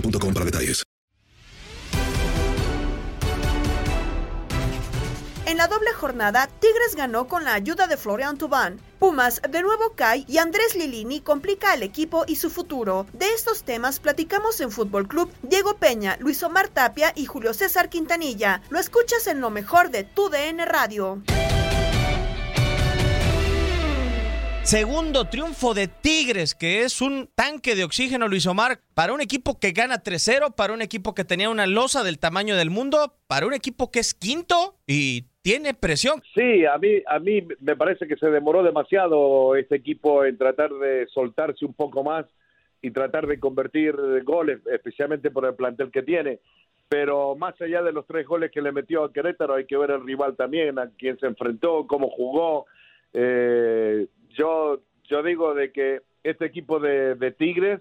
para detalles. En la doble jornada, Tigres ganó con la ayuda de Florian Tubán. Pumas de nuevo cae y Andrés Lilini complica al equipo y su futuro. De estos temas platicamos en Fútbol Club Diego Peña, Luis Omar Tapia y Julio César Quintanilla. Lo escuchas en lo mejor de tu DN Radio. Segundo triunfo de Tigres, que es un tanque de oxígeno, Luis Omar, para un equipo que gana 3-0, para un equipo que tenía una losa del tamaño del mundo, para un equipo que es quinto y tiene presión. Sí, a mí, a mí me parece que se demoró demasiado este equipo en tratar de soltarse un poco más y tratar de convertir goles, especialmente por el plantel que tiene. Pero más allá de los tres goles que le metió a Querétaro, hay que ver el rival también, a quién se enfrentó, cómo jugó. Eh, yo, yo digo de que este equipo de, Tigres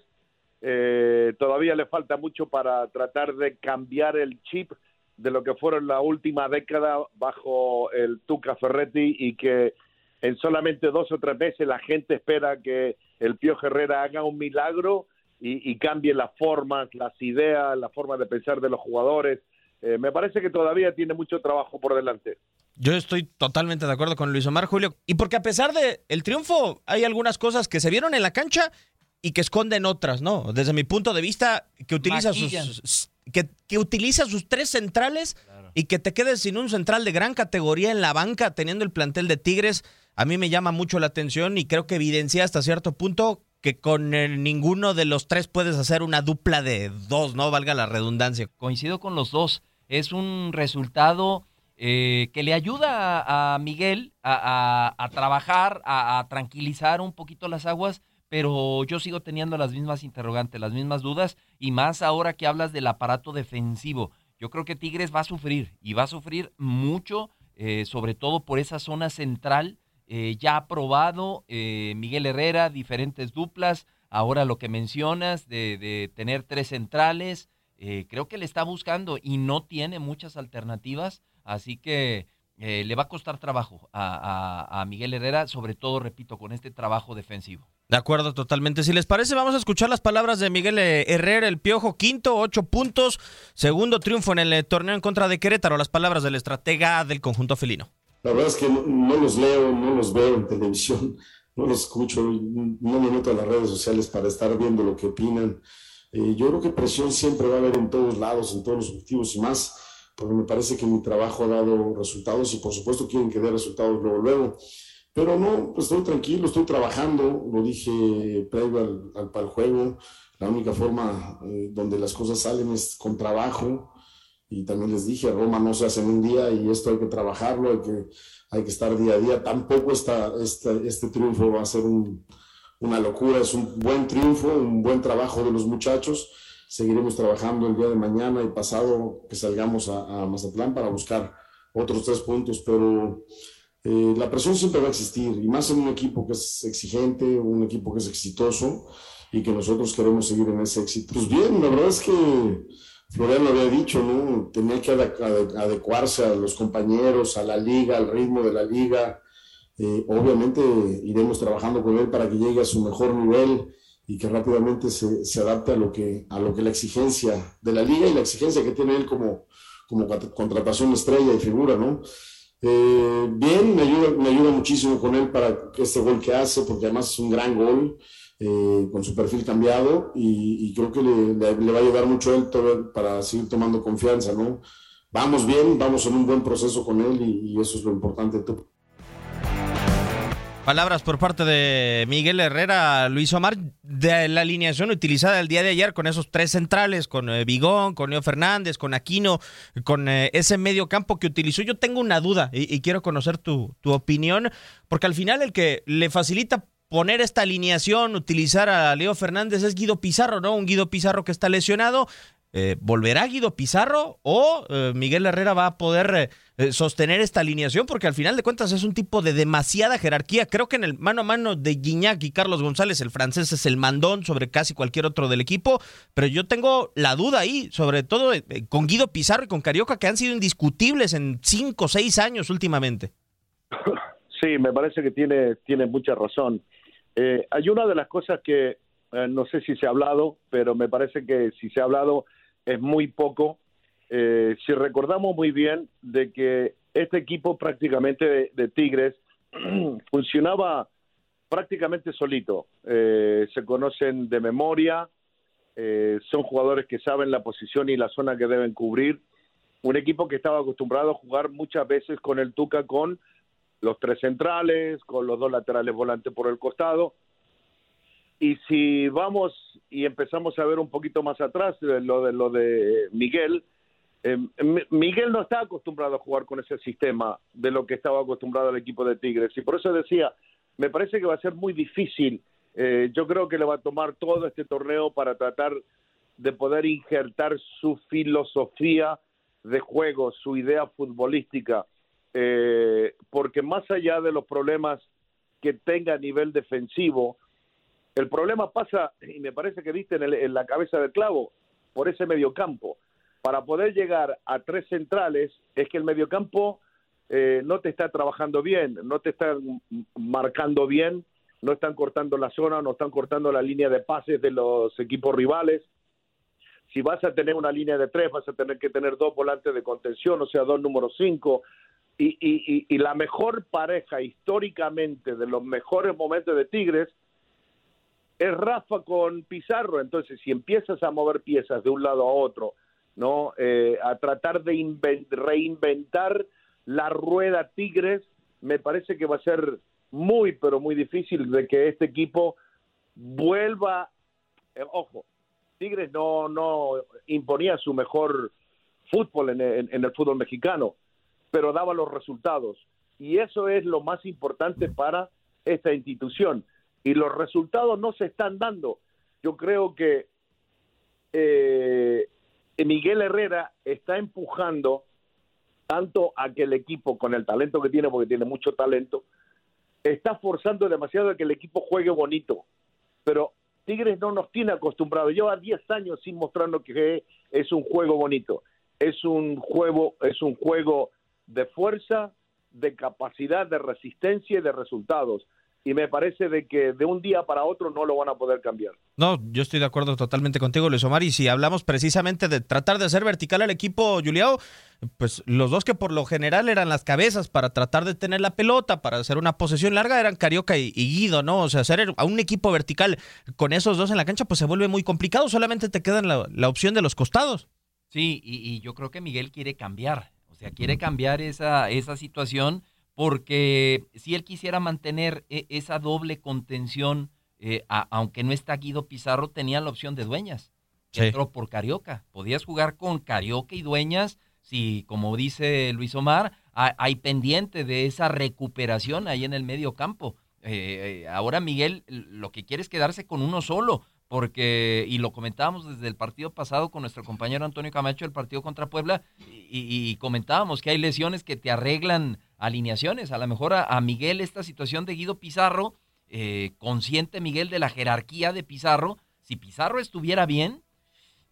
eh, todavía le falta mucho para tratar de cambiar el chip de lo que fueron la última década bajo el Tuca Ferretti y que en solamente dos o tres meses la gente espera que el Pío Herrera haga un milagro y, y cambie las formas, las ideas, la forma de pensar de los jugadores. Eh, me parece que todavía tiene mucho trabajo por delante. Yo estoy totalmente de acuerdo con Luis Omar Julio. Y porque a pesar del el triunfo, hay algunas cosas que se vieron en la cancha y que esconden otras, ¿no? Desde mi punto de vista, que utiliza Maquillan. sus. Que, que utiliza sus tres centrales y que te quedes sin un central de gran categoría en la banca teniendo el plantel de Tigres, a mí me llama mucho la atención y creo que evidencia hasta cierto punto que con el- ninguno de los tres puedes hacer una dupla de dos, ¿no? Valga la redundancia. Coincido con los dos. Es un resultado eh, que le ayuda a, Miguel a, trabajar, a, a tranquilizar un poquito las aguas, pero yo sigo teniendo las mismas interrogantes, las mismas dudas, y más ahora que hablas del aparato defensivo. Yo creo que Tigres va a sufrir, y va a sufrir mucho, eh, sobre todo por esa zona central. eh, ya ha probado eh, Miguel Herrera, diferentes duplas, ahora lo que mencionas de, de tener tres centrales, eh, creo que le está buscando y no tiene muchas alternativas, así que eh, le va a costar trabajo a, a- a Miguel Herrera, sobre todo, repito, con este trabajo defensivo. De acuerdo, totalmente. Si les parece, vamos a escuchar las palabras de Miguel eh, Herrera, el Piojo, quinto, ocho puntos, segundo triunfo en el torneo en contra de Querétaro. Las palabras del estratega del conjunto felino. La verdad es que no, no los leo, no los veo en televisión, no los escucho, no me meto a las redes sociales para estar viendo lo que opinan. Eh, yo creo que presión siempre va a haber en todos lados, en todos los objetivos y más, porque me parece que mi trabajo ha dado resultados y por supuesto quieren que dé resultados luego, luego. Pero no, pues estoy tranquilo, estoy trabajando, lo dije previo al, al, el juego, la única forma eh, donde las cosas salen es con trabajo. Y también les dije, Roma no se hace en un día y esto hay que trabajarlo, hay que, hay que estar día a día. Tampoco está este, este triunfo va a ser una locura, es un buen triunfo, un buen trabajo de los muchachos. Seguiremos trabajando el día de mañana y pasado que salgamos a, Mazatlán para buscar otros tres puntos, pero eh, la presión siempre va a existir, y más en un equipo que es exigente, un equipo que es exitoso y que nosotros queremos seguir en ese éxito. Pues bien, la verdad es que Florian lo había dicho, ¿no? Tenía que adecuarse a los compañeros, a la liga, al ritmo de la liga. Eh, obviamente iremos trabajando con él para que llegue a su mejor nivel y que rápidamente se, se, adapte a lo, que, a lo que la exigencia de la liga y la exigencia que tiene él como, como contratación estrella y figura, ¿no? Eh, bien, me ayuda, me ayuda muchísimo con él para este gol que hace, porque además es un gran gol, eh, con su perfil cambiado, y, creo que le, va a ayudar mucho él para seguir tomando confianza, ¿no? Vamos bien, vamos en un buen proceso con él, y eso es lo importante. Palabras por parte de Miguel Herrera, Luis Omar, de la alineación utilizada el día de ayer con esos tres centrales, con eh, Bigón, con Leo Fernández, con Aquino, con eh, ese medio campo que utilizó. Yo tengo una duda y, quiero conocer tu, tu opinión, porque al final el que le facilita poner esta alineación, utilizar a Leo Fernández es Guido Pizarro, ¿no? Un Guido Pizarro que está lesionado eh, ¿volverá Guido Pizarro o eh, Miguel Herrera va a poder eh, sostener esta alineación? Porque al final de cuentas es un tipo de demasiada jerarquía. Creo que en el mano a mano de Guiñac y Carlos González, el francés es el mandón sobre casi cualquier otro del equipo, pero yo tengo la duda ahí, sobre todo con Guido Pizarro y con Carioca, que han sido indiscutibles en cinco o seis años últimamente. Sí, me parece que tiene, tiene mucha razón. hay una de las cosas que no sé si se ha hablado, pero me parece que si se ha hablado es muy poco. Eh, si recordamos muy bien de que este equipo prácticamente de, Tigres funcionaba prácticamente solito. Eh, se conocen de memoria, eh, son jugadores que saben la posición y la zona que deben cubrir. Un equipo que estaba acostumbrado a jugar muchas veces con el Tuca con los tres centrales, con los dos laterales volantes por el costado. Y si vamos y empezamos a ver un poquito más atrás lo de lo de Miguel, eh, Miguel no está acostumbrado a jugar con ese sistema de lo que estaba acostumbrado el equipo de Tigres. Y por eso decía, me parece que va a ser muy difícil. Eh, yo creo que le va a tomar todo este torneo para tratar de poder injertar su filosofía de juego, su idea futbolística. Eh, porque más allá de los problemas que tenga a nivel defensivo, el problema pasa, y me parece que viste en, la cabeza del clavo, por ese mediocampo. Para poder llegar a tres centrales, es que el mediocampo eh, no te está trabajando bien, no te está marcando bien, no están cortando la zona, no están cortando la línea de pases de los equipos rivales. Si vas a tener una línea de tres, vas a tener que tener dos volantes de contención, o sea, dos números cinco. Y, y, y la mejor pareja históricamente de los mejores momentos de Tigres es Rafa con Pizarro, entonces si empiezas a mover piezas de un lado a otro, ¿no? Eh, a tratar de reinventar la rueda Tigres, me parece que va a ser muy, pero muy difícil de que este equipo vuelva, eh, ojo, Tigres no, no imponía su mejor fútbol en el fútbol mexicano, pero daba los resultados. Y eso es lo más importante para esta institución y los resultados no se están dando. Yo creo que eh, Miguel Herrera está empujando tanto a que el equipo, con el talento que tiene, porque tiene mucho talento, está forzando demasiado a que el equipo juegue bonito. Pero Tigres no nos tiene acostumbrados. Lleva 10 años sin mostrarnos que es un juego bonito. Es un juego, es un juego de fuerza, de capacidad, de resistencia y de resultados y me parece de que de un día para otro no lo van a poder cambiar. No, yo estoy de acuerdo totalmente contigo, Luis Omar, y si hablamos precisamente de tratar de hacer vertical al equipo, Juliao, pues los dos que por lo general eran las cabezas para tratar de tener la pelota, para hacer una posesión larga, eran Carioca y, Guido, ¿no? O sea, hacer a un equipo vertical con esos dos en la cancha, pues se vuelve muy complicado, solamente te queda la, la opción de los costados. Sí, y, y yo creo que Miguel quiere cambiar, o sea, quiere cambiar esa, esa situación porque si él quisiera mantener e, esa doble contención eh, aunque no está Guido Pizarro, tenían la opción de dueñas. Sí. Entró por Carioca. Podías jugar con Carioca y dueñas si, como dice Luis Omar, ha- hay pendiente de esa recuperación ahí en el medio campo. Eh, eh, ahora Miguel lo que quiere es quedarse con uno solo, porque, y lo comentábamos desde el partido pasado con nuestro compañero Antonio Camacho, el partido contra Puebla, y, y comentábamos que hay lesiones que te arreglan alineaciones. A lo mejor a, Miguel esta situación de Guido Pizarro, eh, consciente Miguel de la jerarquía de Pizarro, si Pizarro estuviera bien,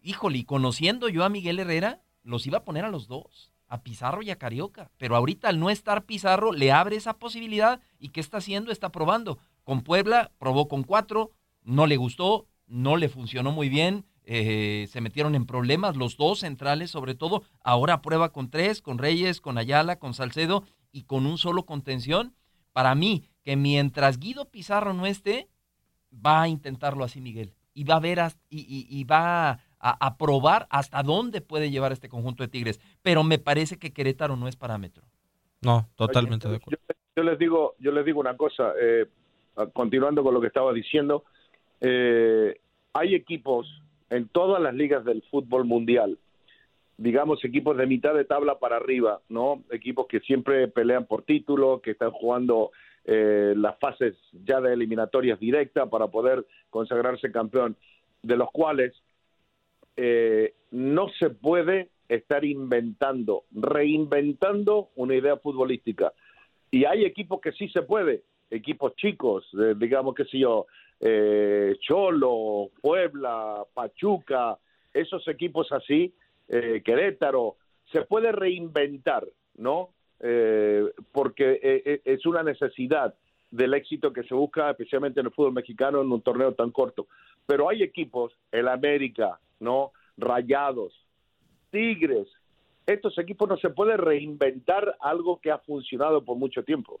híjole, conociendo yo a Miguel Herrera, los iba a poner a los dos, a Pizarro y a Carioca. Pero ahorita al no estar Pizarro, le abre esa posibilidad y ¿qué está haciendo? Está probando. Con Puebla probó con cuatro, no le gustó, no le funcionó muy bien, eh, se metieron en problemas los dos centrales sobre todo. Ahora prueba con tres, con Reyes, con Ayala, con Salcedo y con un solo contención. Para mí, que mientras Guido Pizarro no esté, va a intentarlo así Miguel. Y va a ver hasta- y, y- y va a, a probar hasta dónde puede llevar este conjunto de Tigres. Pero me parece que Querétaro no es parámetro. No, totalmente de acuerdo. yo les digo, yo les digo una cosa, eh, continuando con lo que estaba diciendo, eh, hay equipos en todas las ligas del fútbol mundial, digamos equipos de mitad de tabla para arriba, ¿no? Equipos que siempre pelean por título, que están jugando eh, las fases ya de eliminatorias directas para poder consagrarse campeón, de los cuales eh, no se puede estar inventando, reinventando una idea futbolística. Y hay equipos que sí se puede, equipos chicos, digamos que sé yo, eh, Cholo, Puebla, Pachuca, esos equipos así, eh, Querétaro, se puede reinventar, ¿no? Eh, porque eh, eh, es una necesidad del éxito que se busca, especialmente en el fútbol mexicano, en un torneo tan corto. Pero hay equipos, el América, ¿no? Rayados, Tigres, estos equipos no se puede reinventar algo que ha funcionado por mucho tiempo.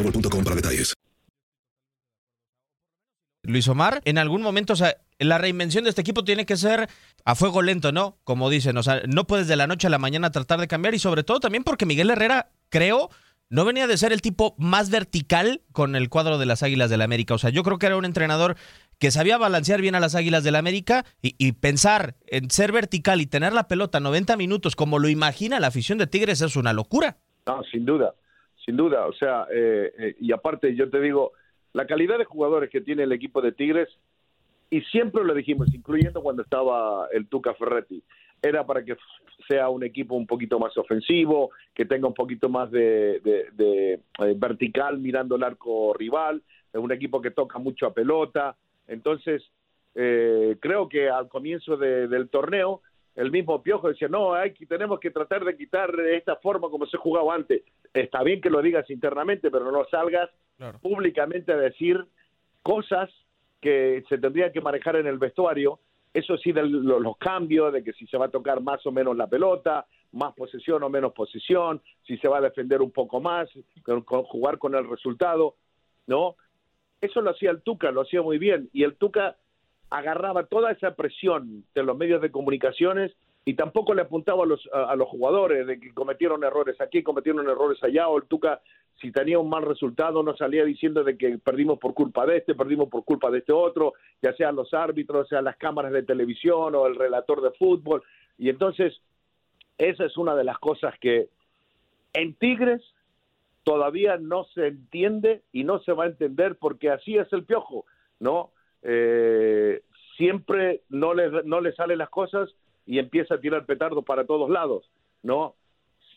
boostmobile.com para detalles. Luis Omar, en algún momento, o sea, la reinvención de este equipo tiene que ser a fuego lento, ¿no? Como dicen, o sea, no puedes de la noche a la mañana tratar de cambiar y sobre todo también porque Miguel Herrera, creo, no venía de ser el tipo más vertical con el cuadro de las Águilas del la América. O sea, yo creo que era un entrenador que sabía balancear bien a las Águilas del la América y, y pensar en ser vertical y tener la pelota 90 minutos como lo imagina la afición de Tigres es una locura. No, sin duda, sin duda. O sea, eh, eh, y aparte yo te digo, la calidad de jugadores que tiene el equipo de Tigres, y siempre lo dijimos, incluyendo cuando estaba el Tuca Ferretti, era para que sea un equipo un poquito más ofensivo, que tenga un poquito más de, eh, vertical mirando el arco rival, es un equipo que toca mucho a pelota, entonces eh, creo que al comienzo de- del torneo el mismo Piojo decía, no, hay que, tenemos que tratar de quitar esta forma como se jugaba antes. Está bien que lo digas internamente, pero no salgas públicamente a decir cosas que se tendrían que manejar en el vestuario. Eso sí, de lo- los cambios, de que si se va a tocar más o menos la pelota, más posesión o menos posesión, si se va a defender un poco más, con- con jugar con el resultado, ¿no? Eso lo hacía el Tuca, lo hacía muy bien. Y el Tuca agarraba toda esa presión de los medios de comunicaciones y tampoco le apuntaba a los, a, los jugadores de que cometieron errores aquí, cometieron errores allá, o el Tuca, si tenía un mal resultado, no salía diciendo de que perdimos por culpa de este, perdimos por culpa de este otro, ya sean los árbitros, sean las cámaras de televisión o el relator de fútbol. Y entonces, esa es una de las cosas que en Tigres todavía no se entiende y no se va a entender porque así es el piojo, ¿no? Eh, siempre no le, no le salen las cosas y empieza a tirar petardos para todos lados, ¿no?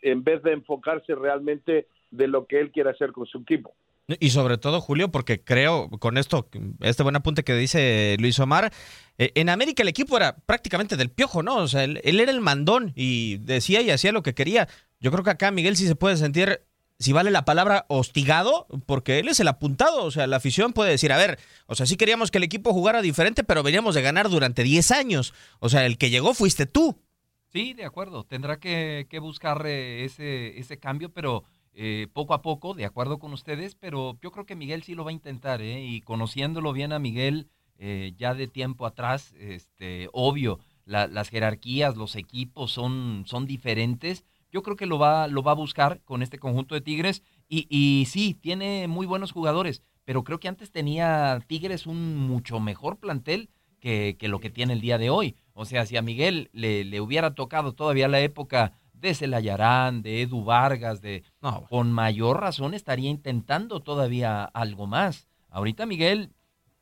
En vez de enfocarse realmente de lo que él quiere hacer con su equipo. Y sobre todo, Julio, porque creo, con esto, este buen apunte que dice Luis Omar, eh, en América el equipo era prácticamente del piojo, ¿no? O sea, él, él era el mandón y decía y hacía lo que quería. Yo creo que acá Miguel sí se puede sentir, si vale la palabra, hostigado, porque él es el apuntado. O sea, la afición puede decir, a ver, o sea, sí queríamos que el equipo jugara diferente, pero veníamos de ganar durante 10 años. O sea, el que llegó fuiste tú. Sí, de acuerdo. Tendrá que, buscar eh, ese, ese cambio, pero eh, poco a poco, de acuerdo con ustedes, pero yo creo que Miguel sí lo va a intentar, ¿eh? Y conociéndolo bien a Miguel eh, ya de tiempo atrás, este, obvio, la- las jerarquías, los equipos son, son diferentes. Yo creo que lo va, lo va a buscar con este conjunto de Tigres. Y, y sí, tiene muy buenos jugadores, pero creo que antes tenía Tigres un mucho mejor plantel que, que lo que tiene el día de hoy. O sea, si a Miguel le, le hubiera tocado todavía la época de Celayarán, de Edu Vargas, de con mayor razón estaría intentando todavía algo más. Ahorita Miguel,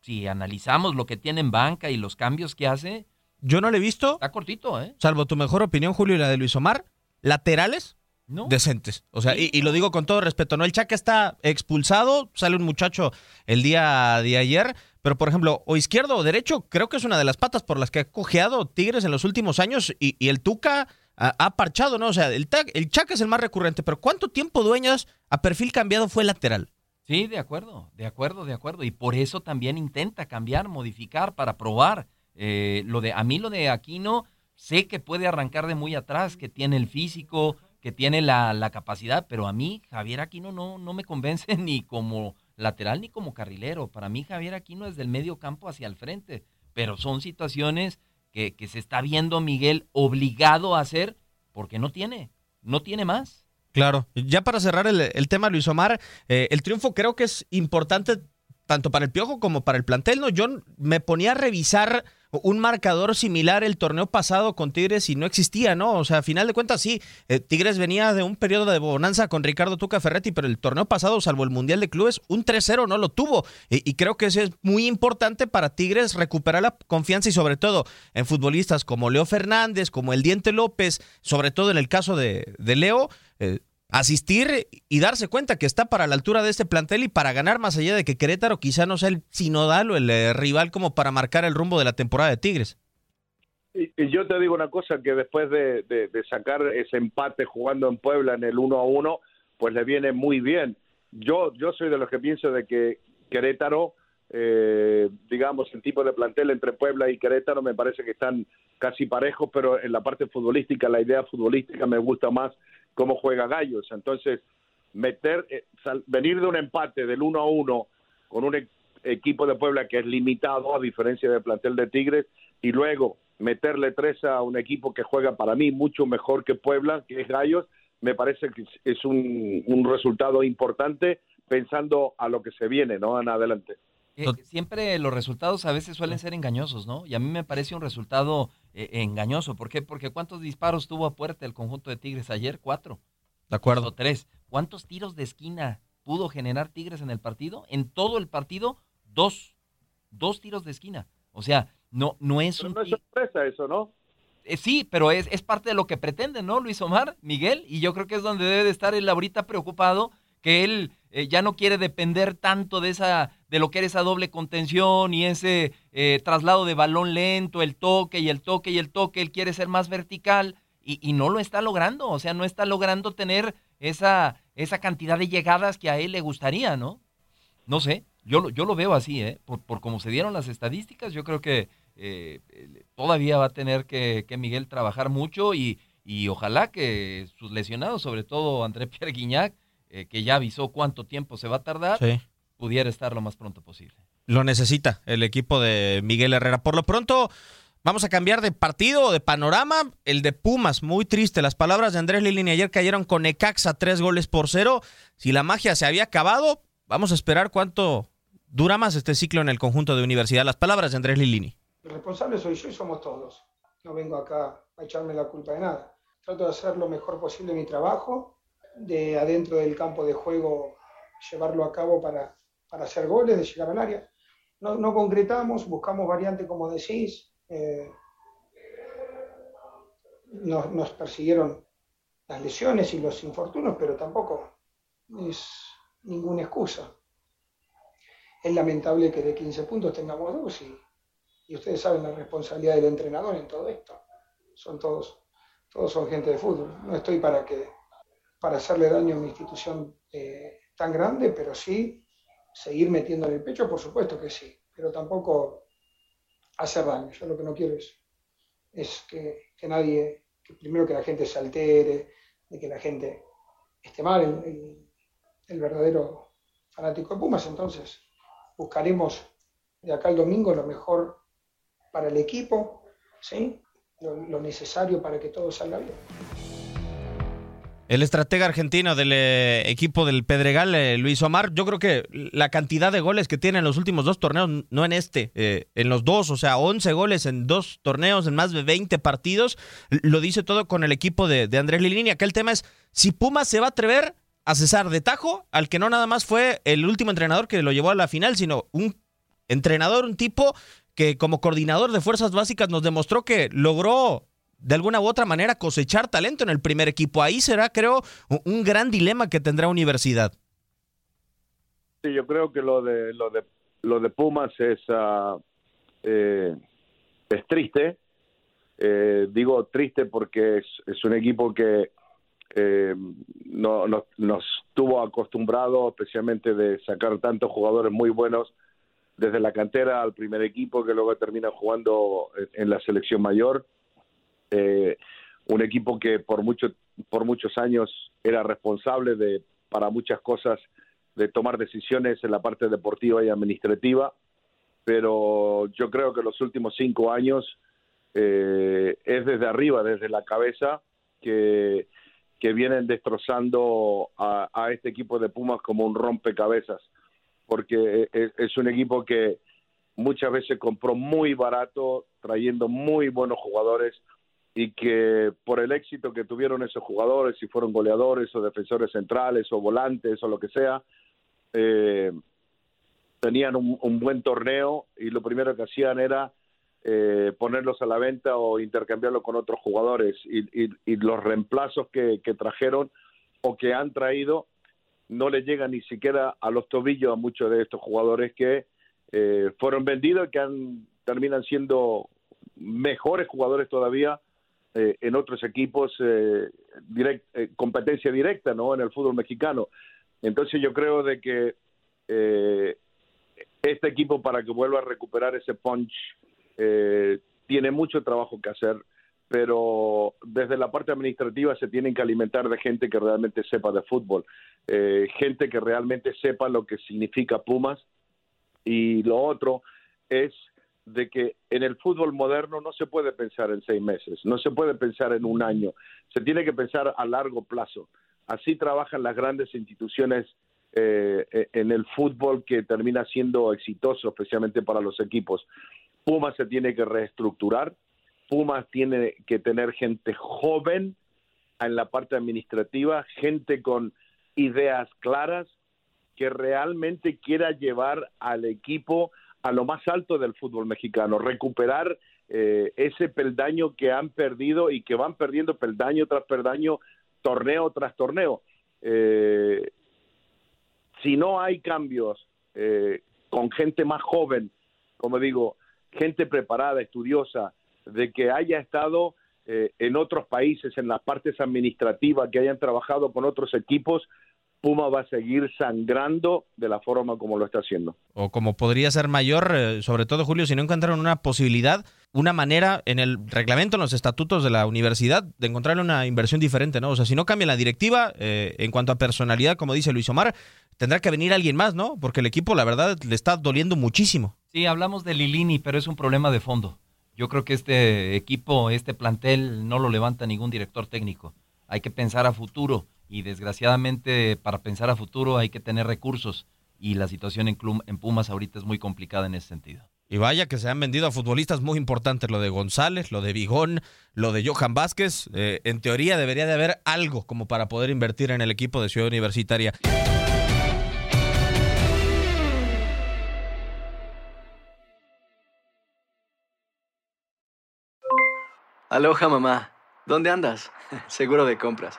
si analizamos lo que tiene en banca y los cambios que hace, Yo no le he visto, está cortito, ¿eh? salvo tu mejor opinión, Julio, y la de Luis Omar, laterales No. decentes. O sea, y, y lo digo con todo respeto, ¿no? El Chaca está expulsado, sale un muchacho el día de ayer, pero por ejemplo, o izquierdo o derecho, creo que es una de las patas por las que ha cojeado Tigres en los últimos años y, y el Tuca ha, ha parchado, ¿no? O sea, el, Ta- el Chaca es el más recurrente, pero ¿cuánto tiempo Dueñas a perfil cambiado fue lateral? Sí, de acuerdo, de acuerdo, de acuerdo. Y por eso también intenta cambiar, modificar para probar. Eh, lo de, a mí lo de Aquino, sé que puede arrancar de muy atrás, que tiene el físico, que tiene la, la capacidad, pero a mí Javier Aquino no, no me convence ni como lateral ni como carrilero. Para mí Javier Aquino es del medio campo hacia el frente, pero son situaciones que, que se está viendo Miguel obligado a hacer porque no tiene, no tiene más. Claro. Ya para cerrar el, el tema, Luis Omar, eh, el triunfo creo que es importante tanto para el Piojo como para el plantel, ¿no? Yo me ponía a revisar un marcador similar el torneo pasado con Tigres y no existía, ¿no? O sea, a final de cuentas sí, eh, Tigres venía de un periodo de bonanza con Ricardo Tuca Ferretti, pero el torneo pasado, salvo el Mundial de Clubes, un 3-0 no lo tuvo. Y, creo que eso es muy importante para Tigres recuperar la confianza y sobre todo en futbolistas como Leo Fernández, como el Diente López, sobre todo en el caso de, de Leo, eh, asistir y darse cuenta que está para la altura de este plantel y para ganar más allá de que Querétaro quizá no sea el sinodal o el eh, rival como para marcar el rumbo de la temporada de Tigres. Y, y yo te digo una cosa, que después de, sacar ese empate jugando en Puebla en el 1 a 1, pues le viene muy bien. Yo, yo soy de los que pienso de que Querétaro, eh, digamos, el tipo de plantel entre Puebla y Querétaro me parece que están casi parejos, pero en la parte futbolística, la idea futbolística me gusta más cómo juega Gallos. Entonces, meter, eh, sal- venir de un empate del 1 a 1 con un e- equipo de Puebla que es limitado, a diferencia del plantel de Tigres, y luego meterle tres a un equipo que juega para mí mucho mejor que Puebla, que es Gallos, me parece que es- un, un resultado importante pensando a lo que se viene, ¿no? En adelante. Eh, siempre los resultados a veces suelen ser engañosos, ¿no? Y a mí me parece un resultado eh, engañoso. ¿Por qué? Porque ¿cuántos disparos tuvo a puerta el conjunto de Tigres ayer? Cuatro. De acuerdo. O tres. ¿Cuántos tiros de esquina pudo generar Tigres en el partido? En todo el partido, dos. Dos tiros de esquina. O sea, no, no es Pero un... no es sorpresa eso, ¿no? Eh, sí, pero es, es parte de lo que pretende, ¿no, Luis Omar, Miguel? Y yo creo que es donde debe de estar él ahorita preocupado, que él eh, ya no quiere depender tanto de esa de lo que era esa doble contención y ese eh, traslado de balón lento, el toque y el toque y el toque, él quiere ser más vertical y, y, no lo está logrando, o sea, no está logrando tener esa, esa cantidad de llegadas que a él le gustaría, ¿no? No sé, yo, yo lo veo así, ¿eh? Por, por cómo se dieron las estadísticas, yo creo que eh, todavía va a tener que, que Miguel trabajar mucho y, y, ojalá que sus lesionados, sobre todo André Pierre Guignac, eh, que ya avisó cuánto tiempo se va a tardar, Sí. pudiera estar lo más pronto posible. Lo necesita el equipo de Miguel Herrera. Por lo pronto, vamos a cambiar de partido o de panorama. El de Pumas, muy triste. Las palabras de Andrés Lilini ayer cayeron con Necaxa, tres goles por cero. Si la magia se había acabado, vamos a esperar cuánto dura más este ciclo en el conjunto de universidad. Las palabras de Andrés Lilini. El responsable soy yo y somos todos. No vengo acá a echarme la culpa de nada. Trato de hacer lo mejor posible mi trabajo, de adentro del campo de juego llevarlo a cabo para, para hacer goles, de llegar al área. No, no concretamos, buscamos variantes como decís. Eh, nos, nos persiguieron las lesiones y los infortunios, pero tampoco es ninguna excusa. Es lamentable que de 15 puntos tengamos dos y, y ustedes saben la responsabilidad del entrenador en todo esto. Son todos, todos son gente de fútbol. No estoy para que para hacerle daño a mi institución eh, tan grande, pero sí seguir metiendo en el pecho, por supuesto que sí, pero tampoco hacer daño. Yo lo que no quiero es, que, nadie, que primero que la gente se altere, de que la gente esté mal, el, el, verdadero fanático de Pumas, entonces buscaremos de acá al domingo lo mejor para el equipo, ¿sí? lo necesario para que todo salga bien. El estratega argentino del eh, equipo del Pedregal, eh, Luis Omar, yo creo que la cantidad de goles que tiene en los últimos dos torneos, no en este, eh, en los dos, o sea, 11 goles en dos torneos, en más de 20 partidos, lo dice todo con el equipo de, Andrés Lilini. Acá el tema es si Pumas se va a atrever a cesar de tajo al que no nada más fue el último entrenador que lo llevó a la final, sino un entrenador, un tipo que como coordinador de fuerzas básicas nos demostró que logró de alguna u otra manera cosechar talento en el primer equipo. Ahí será, creo, un gran dilema que tendrá Universidad. Sí, yo creo que lo de lo de lo de Pumas es uh, eh, es triste. Eh, digo triste porque es, es un equipo que eh, no, no, nos tuvo acostumbrado, especialmente de sacar tantos jugadores muy buenos desde la cantera al primer equipo que luego termina jugando en la selección mayor eh, un equipo que por mucho por muchos años era responsable de para muchas cosas de tomar decisiones en la parte deportiva y administrativa pero yo creo que los últimos cinco años eh, es desde arriba desde la cabeza que que vienen destrozando a, a este equipo de Pumas como un rompecabezas porque es, es un equipo que muchas veces compró muy barato trayendo muy buenos jugadores y que por el éxito que tuvieron esos jugadores, si fueron goleadores o defensores centrales o volantes o lo que sea, eh, tenían un, buen torneo y lo primero que hacían era eh, ponerlos a la venta o intercambiarlos con otros jugadores. Y, los reemplazos que, que, trajeron o que han traído no le llegan ni siquiera a los tobillos a muchos de estos jugadores que eh, fueron vendidos y que han, terminan siendo mejores jugadores todavía eh, en otros equipos eh, direct, eh, competencia directa no en el fútbol mexicano. Entonces yo creo de que eh, este equipo para que vuelva a recuperar ese punch eh, tiene mucho trabajo que hacer pero desde la parte administrativa se tienen que alimentar de gente que realmente sepa de fútbol gente que realmente sepa lo que significa Pumas. Y lo otro es de que en el fútbol moderno no se puede pensar en seis meses, no se puede pensar en un año, se tiene que pensar a largo plazo. Así trabajan las grandes instituciones eh, en el fútbol que termina siendo exitoso, especialmente para los equipos. Pumas se tiene que reestructurar, Pumas tiene que tener gente joven en la parte administrativa, gente con ideas claras que realmente quiera llevar al equipo a lo más alto del fútbol mexicano, recuperar eh, ese peldaño que han perdido y que van perdiendo peldaño tras peldaño, torneo tras torneo. Eh, si no hay cambios eh, con gente más joven, como digo, gente preparada, estudiosa, de que haya estado eh, en otros países, en las partes administrativas, que hayan trabajado con otros equipos, Puma va a seguir sangrando de la forma como lo está haciendo. O como podría ser mayor, eh, sobre todo Julio, si no encontraron una posibilidad, una manera en el reglamento, en los estatutos de la universidad, de encontrarle una inversión diferente, ¿no? O sea, si no cambia la directiva, eh, en cuanto a personalidad, como dice Luis Omar, tendrá que venir alguien más, ¿no? Porque el equipo, la verdad, le está doliendo muchísimo. Sí, hablamos de Lilini, pero es un problema de fondo. Yo creo que este equipo, este plantel, no lo levanta ningún director técnico. Hay que pensar a futuro y desgraciadamente para pensar a futuro hay que tener recursos y la situación en, en Pumas ahorita es muy complicada en ese sentido. Y vaya que se han vendido a futbolistas muy importantes, lo de González, lo de Vigón, lo de Johan Vázquez. Eh, en teoría debería de haber algo como para poder invertir en el equipo de Ciudad Universitaria. Aloha mamá, ¿dónde andas? Seguro de compras.